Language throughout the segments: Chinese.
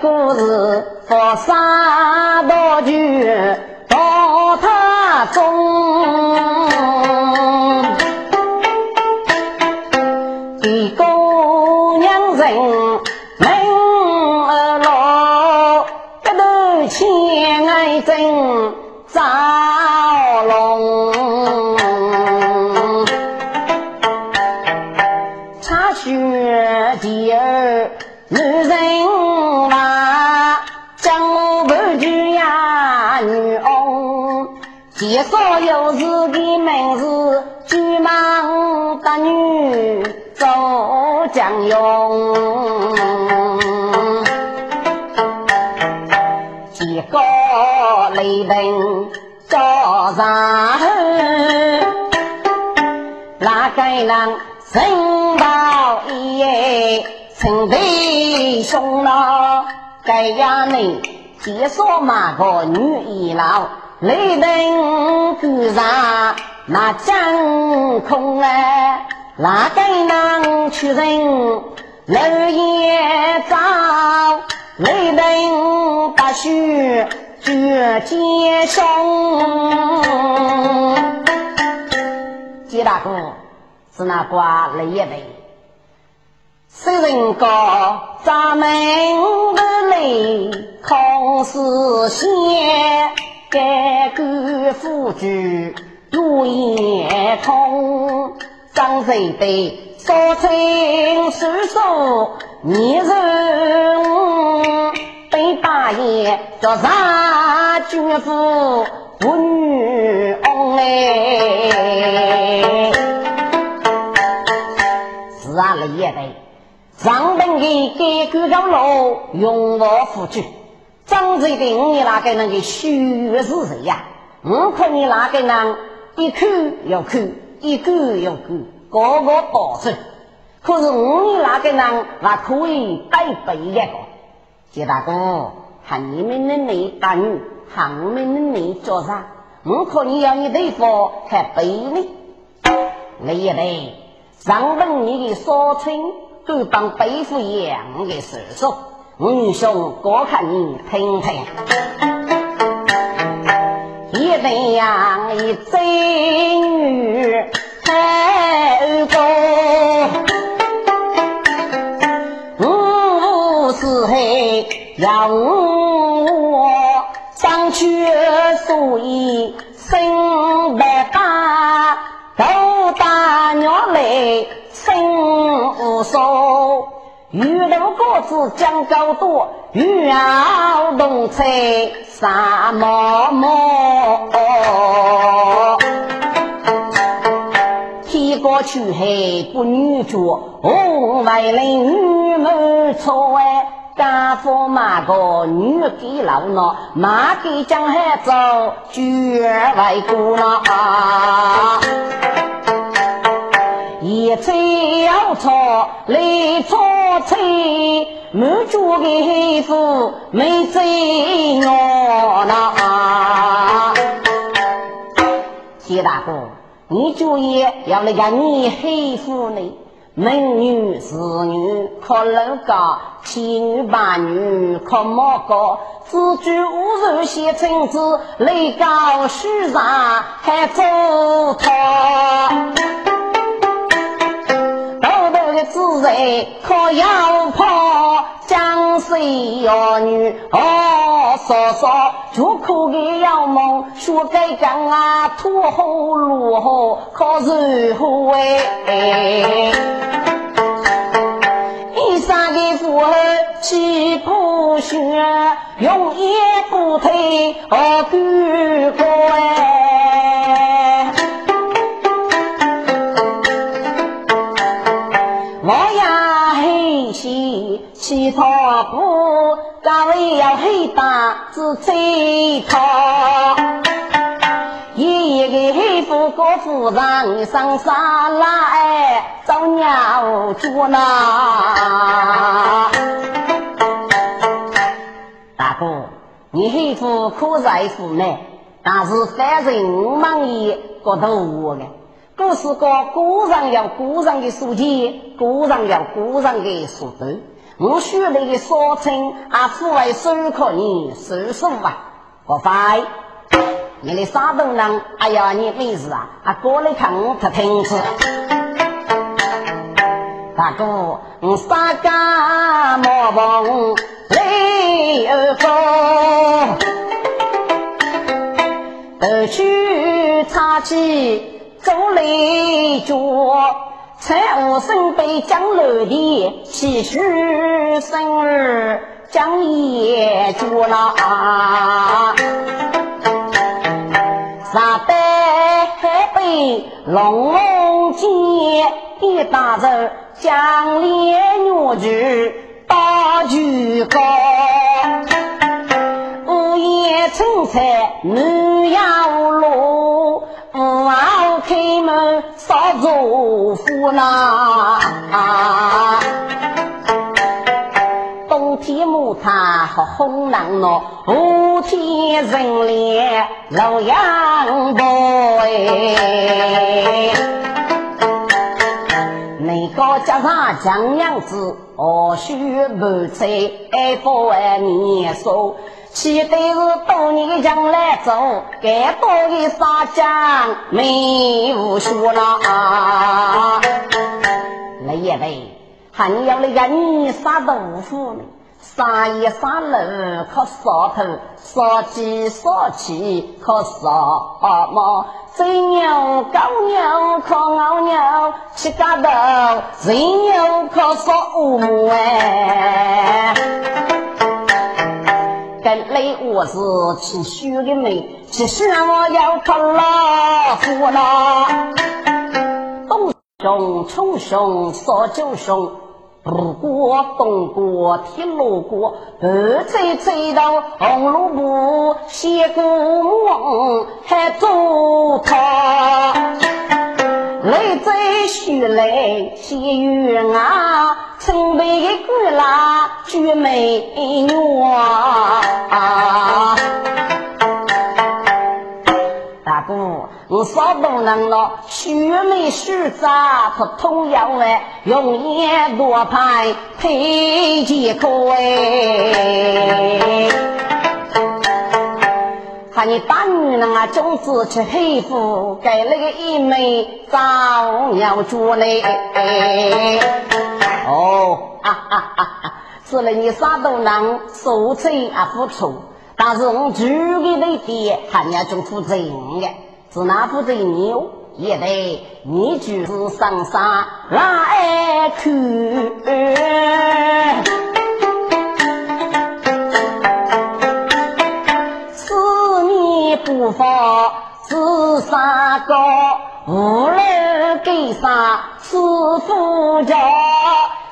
故事佛沙道具走将用。几个雷灯照上后，哪个人身到一夜成对兄了？该呀你介绍嘛个女一老，雷灯鼓上那真哪个人去人楼也照？雷灯大雪绝街上，吉大哥是那挂雷一雷，虽人高，咱们的雷空是仙，该个夫君如夜空，张嘴对说情是手，你人被大爷叫啥军夫不女翁哎。是啊，雷也得。上等的改革高楼，永无富足。张嘴的你那个那个虚是谁呀？我看你那个人一口又口，一个又口，个个保守。可是我们那个人还可以带背一个。杰大哥，喊你们的你打女，喊我们的你做啥？我看你要你对付还背呢。雷也得。上等你的少春，都当背负一样的事手。我兄多看你听听，一定样一真女太高，五四黑让我上去所以生白发。头大鸟来数，玉楼果子将高多，玉鳌东菜沙漠漠。天高去黑不女着，红外人女门错哎。家父马个女给老孬，马给江海走，绝外过了。一吹要错，来错吹，满桌的黑夫没醉我呐。谢大哥，你注意要那个你黑夫呢？美女是女，可楼高；七女八女，可莫高。只举无人写成字，雷高虚上还走他。头头的子人可要怕，江水妖女哦嫂嫂，就苦给妖梦说该讲啊，土后路后可是后哎。衣裳的妇儿起破血，用一不退哦举过黑西乞讨不，岗位要黑大只追讨。一个黑夫高夫人上山来找鸟捉呢。大哥，你黑夫可在乎呢，但是反正我忙也觉得我的。故事讲古人有古人的书记，古人有古人的书读。我学那个说称啊，父为手可你手手啊，不快。你的啥东人？哎呀，你没事啊？啊，过来看我他听子。大哥，我三家莫忘泪儿风，头去插起走雷脚。蔡武生被江楼的喜婿生儿将也住了，三代还被龙龙见的大人将脸女婿大举高，夜春菜女要落。不好开门少祝福呐！冬天木炭和红囊喏，夏天人脸老杨伯哎。你个家上讲样子，何须不在爱不爱你说？期待是多年将来走，该多的撒江没无数了。那也得，还要那个你杀豆腐呢？杀一杀肉可杀头，杀鸡杀鸡可杀猫，贼牛狗牛可熬牛，七家头贼牛可杀五哎。跟雷我是吃虚的美，其实我要靠老夫了。东兄冲兄少九兄，不过东过铁路过，二走走到红萝卜，谢过梦还做他。雷在徐来谢月啊，城北的姑啦绝美女啊！大哥，我少动人了，徐美徐杂和通阳哎，用眼多拍配几个哎。看你大女人啊，总是去黑夫，给那个一枚早鸟做嘞。哦，哈哈哈哈！是了，你啥都能受罪啊，付出，但是我主给那点，还要做负责任的，是哪负责任哟？也得你就是上山来去。不发是三个，无论给啥是夫家，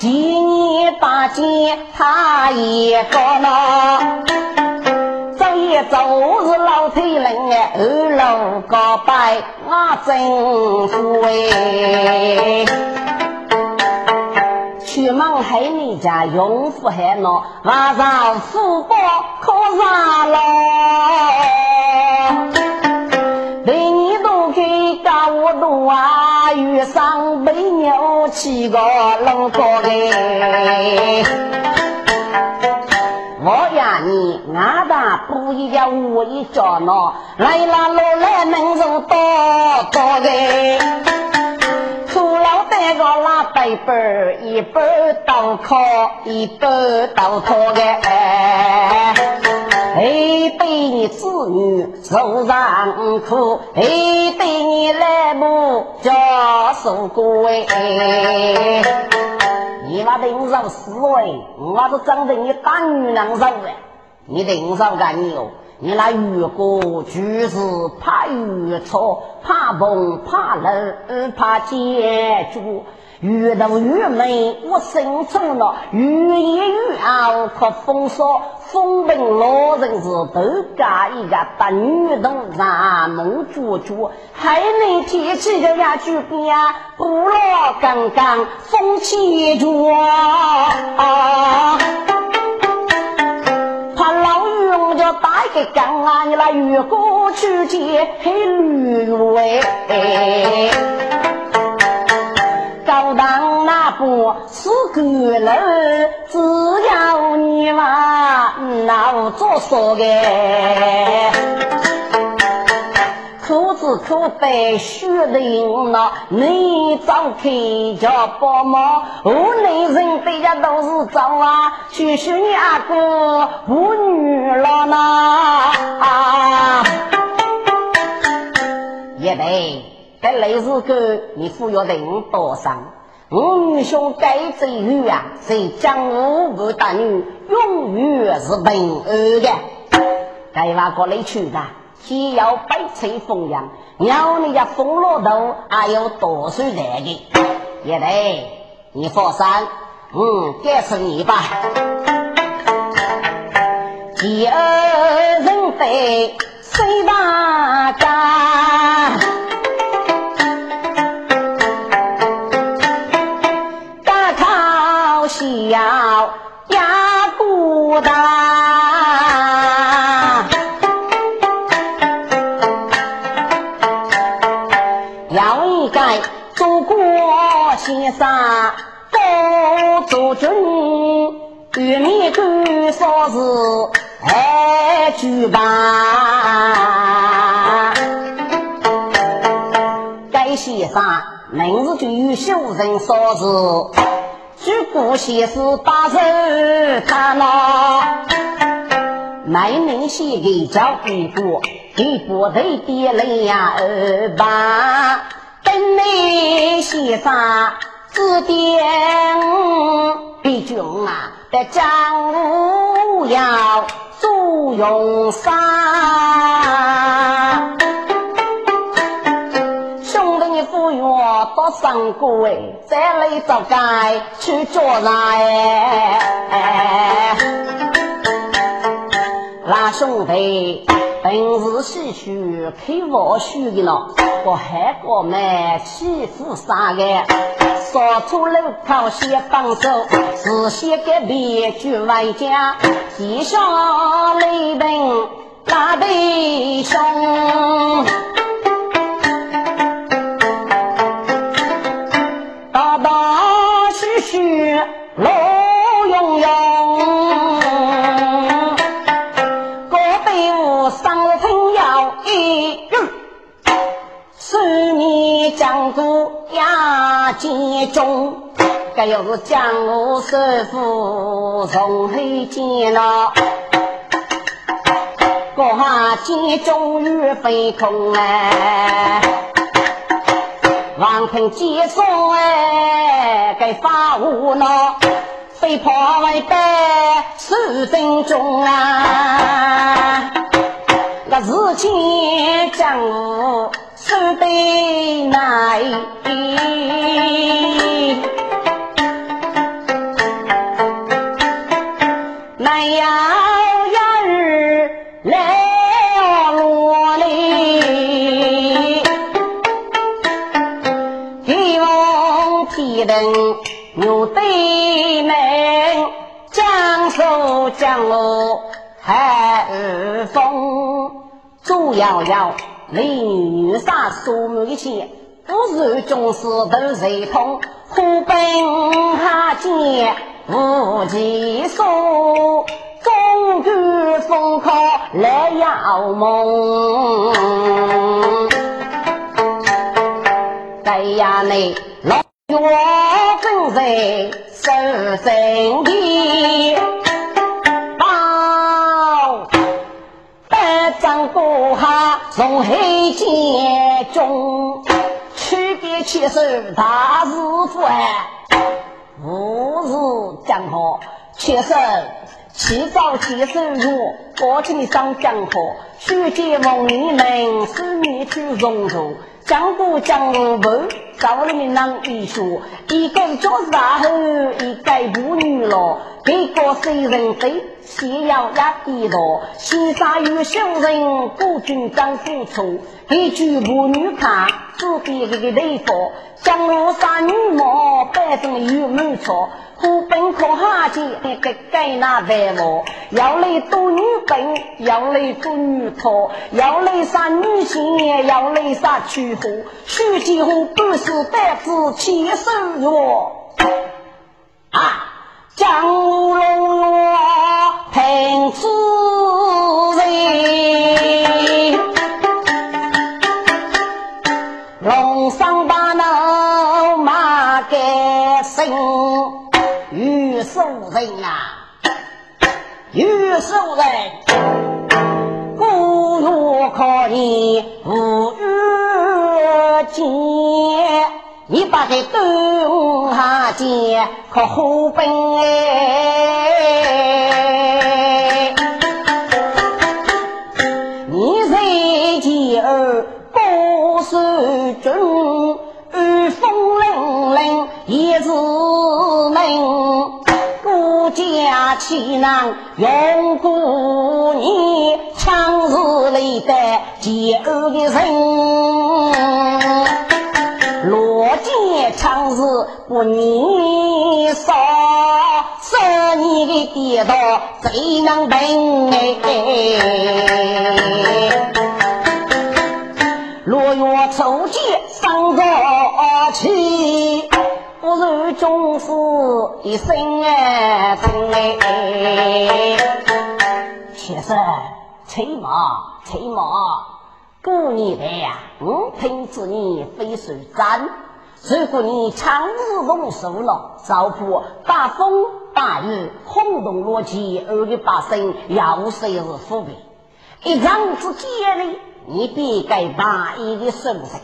今年大姐他一个呢，走一走是老腿人哎，二楼高拜我真富哎，去孟海你家永福海喏，晚上富宝可上了。干我多啊，遇上被牛七个龙哥嘞。我呀你俺大不一家我一家喏，来了路来能走多多的，除了带个拉背包，一本刀靠，一本刀靠的。哎，对你子女受上苦，哎，对你来母家受过哎。你那顶上死哎，我是长得你大女人上的，你顶上干你哦。你那遇过就是怕遇错，怕崩怕冷怕结局。越到越美，我心中了；越夜越熬，可风骚。风平老人是都嫁一个大女童，染梦做主，还能天气的呀就变，不落刚刚风起着啊！怕老雨我就打个缸啊！你那雨过去见黑绿喂。高档那哥是个人，只要你嘛，那我做说的。苦子苦背血淋了，你早开叫帮忙，屋内人对家都是走啊，去学你阿哥不女了呢啊！也得，这类似个你富有定多少？我女兄该之女啊，是江湖不大女，永远是平安的。该往过来去的。既要百翠凤阳，鸟你家风罗头还有多少来的？也得你放心，嗯，该是你吧。第二人非谁大家？高祖君，玉面官说是爱举办。该先生名字就有秀人说是，举国先是大人大闹，每年先给交一个，给部队点了呀二八。等你先生指点，毕竟啊，在江湖要做用啥？兄弟赴约多三个哎，再来找该去做哎，那兄弟。平时细许开我许的了，我还过买欺负啥个？扫出路口先放手，事先给别句外家，记上雷灯大弟兄，江湖压集中，该有是江湖首富从黑见了，国下集中与飞空哎，王平接送哎，该发无恼，飞跑为败十分钟啊，那日前江湖。手对来，难要人来落里，天王天灯牛对门，江苏江路海风，朱瑶瑶。美女杀苏眉前，不是军师都谁通？虎奔下见无计数，终究风靠来要梦。哎呀，你老岳正在守阵地。从黑剑中，区别起手大师傅哎，吾是江河，切手起早起手弱，过去上江河，须见梦里门，思念去融入。江湖江湖不，找里面男一说，一个做啥后，一个不女了，这个谁人飞，先要压低头，先杀有小人，孤军张付出，一句不女看，只比这个雷锋，江湖上女魔，百分有没错。苦本可下贱，给该那白毛，要来做女本，要来做女托，要来杀女性，要来杀娶妇，娶妻后不是百子千手哟。江你无遇见。你把这东下见可好本哎？你在前儿高手军，御风凛凛也是能，孤家岂能用过你强势里的前儿的人？罗间长日不你少，少你的跌倒谁能平哎？落月初见上早起，不如终是一生哎疼哎！先生，催马，催马。过年来呀，我听知你非是真。如果你长日动手了，少怕大风大雨轰动罗辑，而的百姓要谁是富贵？一场之间呢，你别该把一的生神，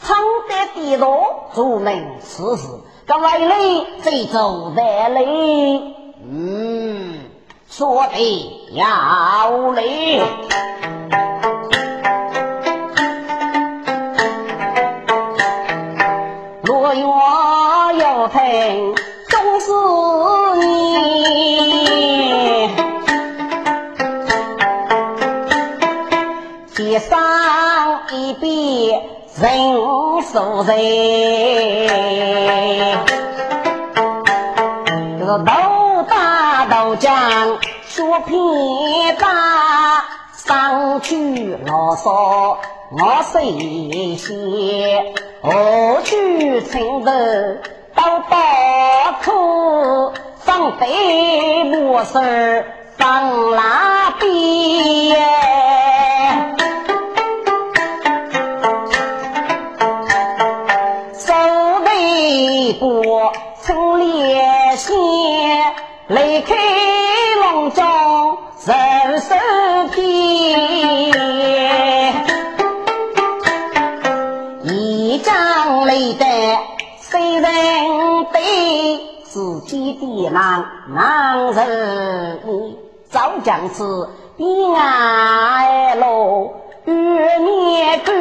常得地道做能此事，这外来最走得来。嗯，说的要来。终是你，街上一别人数人，这个将说偏大，上去啰嗦我谁先，何去称头？到大处放飞木丝放蜡笔，手背过离开笼中人生皮，一张泪的。虽然对自己的难难人，早将此悲哀路，与年过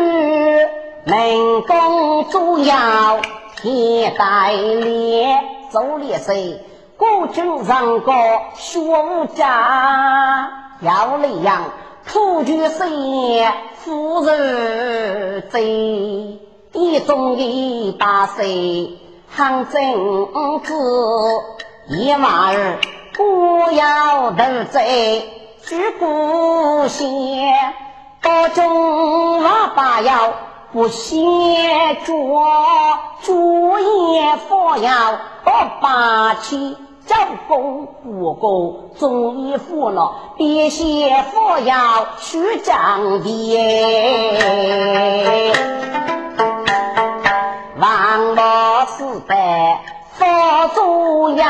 能共主要天带脸，走烈谁？古军上高学无家，要那样土居谁？夫人贼。一中一八岁，行正子一娃儿，不要得罪，举故县，多中娃八要不嫌拙，主业佛要不霸气，招功不过，中医服了，别写佛要虚张的。王老四代佛祖要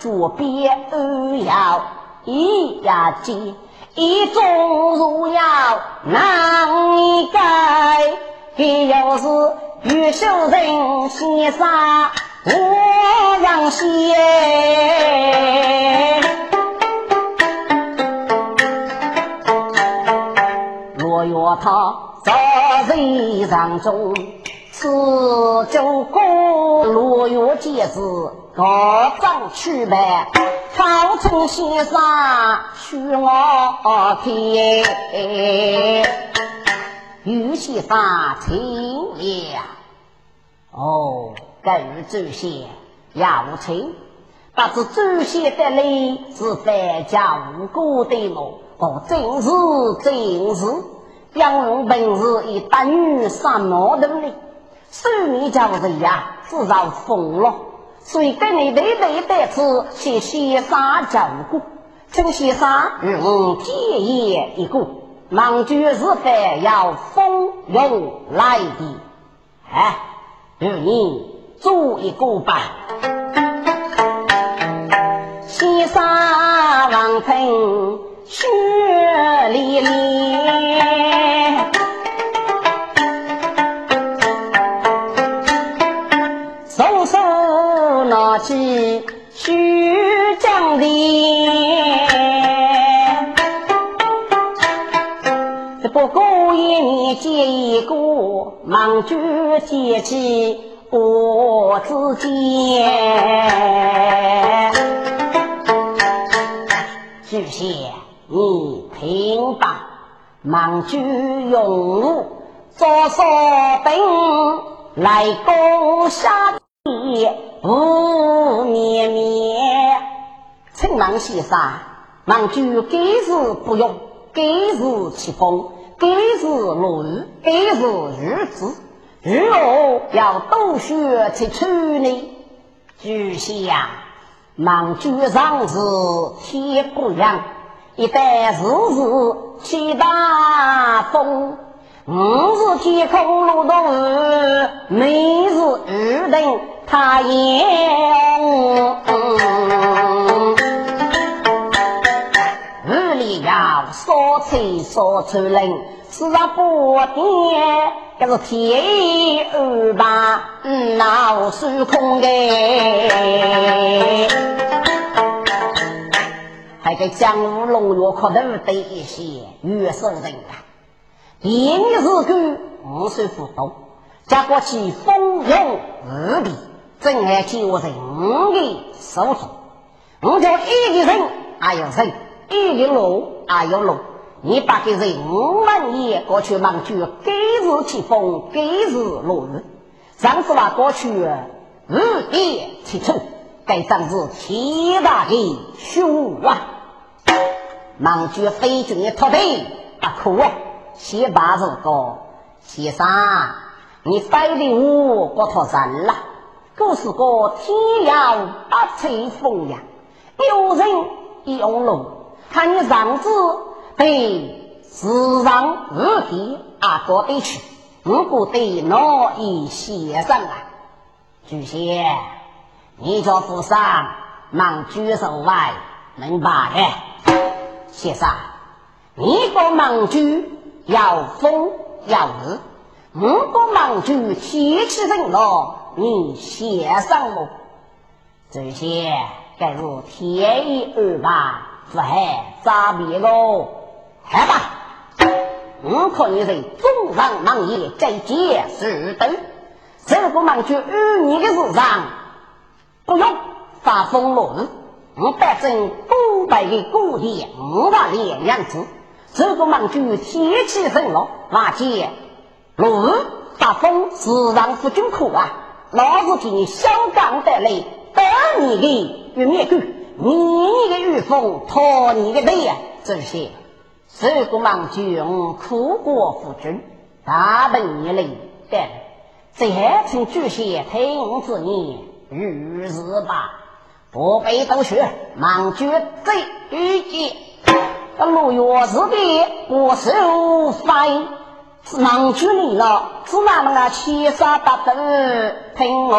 左边二要一呀接一种如要难一改，这要是玉秀人先生我让先，若要他早日上中。此九公落月节子，高张去拜，曹村先生许我听，玉先生请了。哦，各主席要请，不知主席的礼是百家无辜的么？哦，正是正是，杨龙本是一大女三毛的哩。手面叫人呀，自然疯了。所以跟你对对得此，谢先生照顾，请先生与我建议一个，忙居日饭要丰用来的，哎，与你做一个吧。先生王平雪连连。起须将的，这不过一年结一个，忙就结起我之间。主席，你听吧，忙就用我做烧饼来攻下地。吴绵绵，陈王先生，王就该是不用，该是起风，该是落雨，该是日子，如何要多学去处理？主席呀，忙就上是天不凉，一旦日日起大风。五日天空落大雨，每日雨等太阳。雨里要烧菜烧出来，四十八点，这是天二八，闹虚空的。还给江湖龙月可头的一些月生人啊。一年日干无水不动，加过去风云无比，真爱就人的手中。我叫一个人还有人，一个路还有路。你把个人们也过去忙去，该日起风，该日落雨。上次话过去日夜起冲，该真是天大的凶啊！忙去飞军的土地不可啊！先把这个先生，你飞的我不脱人了。可是个天要八吹风呀，有人有路，看你上子被时上日地啊过得去，我不得哪一先生啊？主席，你叫富商忙举手来，明白的？先生，你个忙举。要风要雨，五个忙就天气冷了，你先上路。这些该是天意二八，不还咋别喽？来吧，我看你在中上忙业在接是等，这个忙就二年的事上，不用发风落雨，我保证五百个谷地五万两样子。这个忙就天气冷了，那见落雨大风，自然不均可啊！老子替你小刚得来，得你的玉面狗，你的玉凤，拖你的背呀！这些这个忙就用苦过夫君，大本一类的，这还请主席听之言，如是吧，不必多说，忙就这一件。那六月日的我手翻，是忙去你了，只拿那个七杀八斗听我